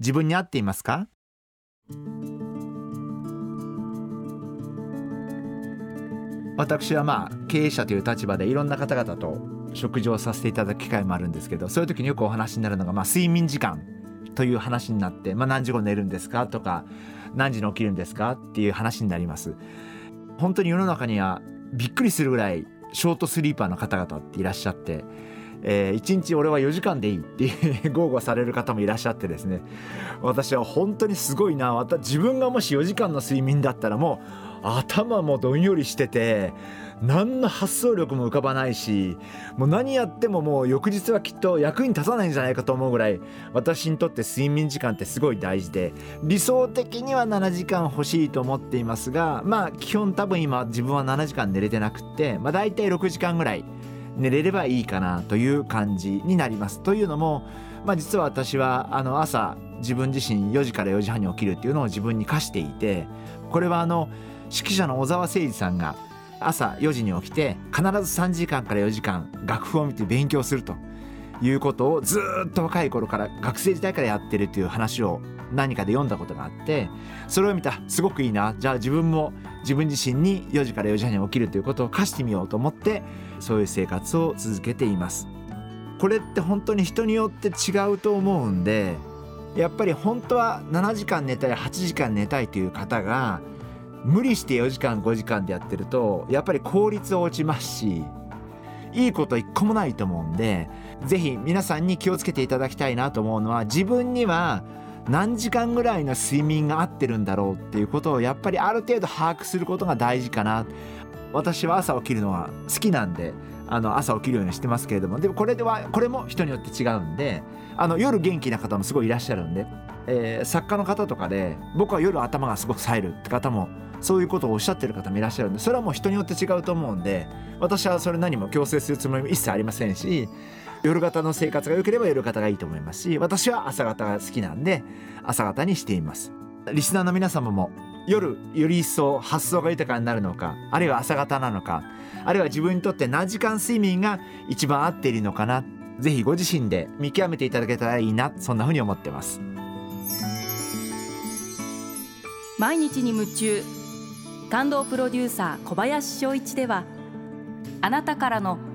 自分に合っていますか？私はまあ経営者という立場でいろんな方々と食事をさせていただく機会もあるんですけどそういう時によくお話になるのが、まあ、睡眠時間という話になって、まあ、何時頃寝るんですかとか何時に起きるんですかっていう話になります。本当に世の中にはびっくりするぐらいショートスリーパーの方々っていらっしゃってえー、1日俺は4時間でいいって 豪語される方もいらっしゃってですね。私は本当にすごいな。自分がもし4時間の睡眠だったらもう頭もどんよりしてて何の発想力も浮かばないしもう何やってももう翌日はきっと役に立たないんじゃないかと思うぐらい私にとって睡眠時間ってすごい大事で理想的には7時間欲しいと思っていますがまあ基本多分今自分は7時間寝れてなくってまあ大体6時間ぐらい寝れればいいかなという感じになります。というのも、まあ、実は私はあの朝自分自身4時から4時半に起きるっていうのを自分に課していてこれはあの指揮者の小沢誠二さんが朝4時に起きて必ず3時間から4時間楽譜を見て勉強するということをずっと若い頃から学生時代からやってるという話を何かで読んだことがあってそれを見たすごくいいな。じゃあ自分も自分自身に4時から4時半に起きるということを課してみようと思ってそういう生活を続けています。これって本当に人によって違うと思うんでやっぱり本当は7時間寝たい8時間寝たいという方が無理して4時間5時間でやってるとやっぱり効率は落ちますしいいこと一個もないと思うんで是非皆さんに気をつけていただきたいなと思うのは自分には何時間ぐらいの睡眠が合ってるんだろうっていうことをやっぱりある程度把握することが大事かな。私は朝起きるのは好きなんであの朝起きるようにしてますけれどもでもこれではこれも人によって違うんであの夜元気な方もすごいいらっしゃるんで、えー、作家の方とかで僕は夜頭がすごく冴えるって方もそういうことをおっしゃってる方もいらっしゃるんでそれはもう人によって違うと思うんで私はそれ何も強制するつもりも一切ありませんし夜型の生活が良ければ夜型がいいと思いますし私は朝型が好きなんで朝型にしています。リスナーの皆様も夜より一層発想が豊かになるのかあるいは朝型なのかあるいは自分にとって何時間睡眠が一番合っているのかなぜひご自身で見極めていただけたらいいなそんなふうに思ってます。毎日に夢中。感動プロデューサー小林翔一ではあなたからの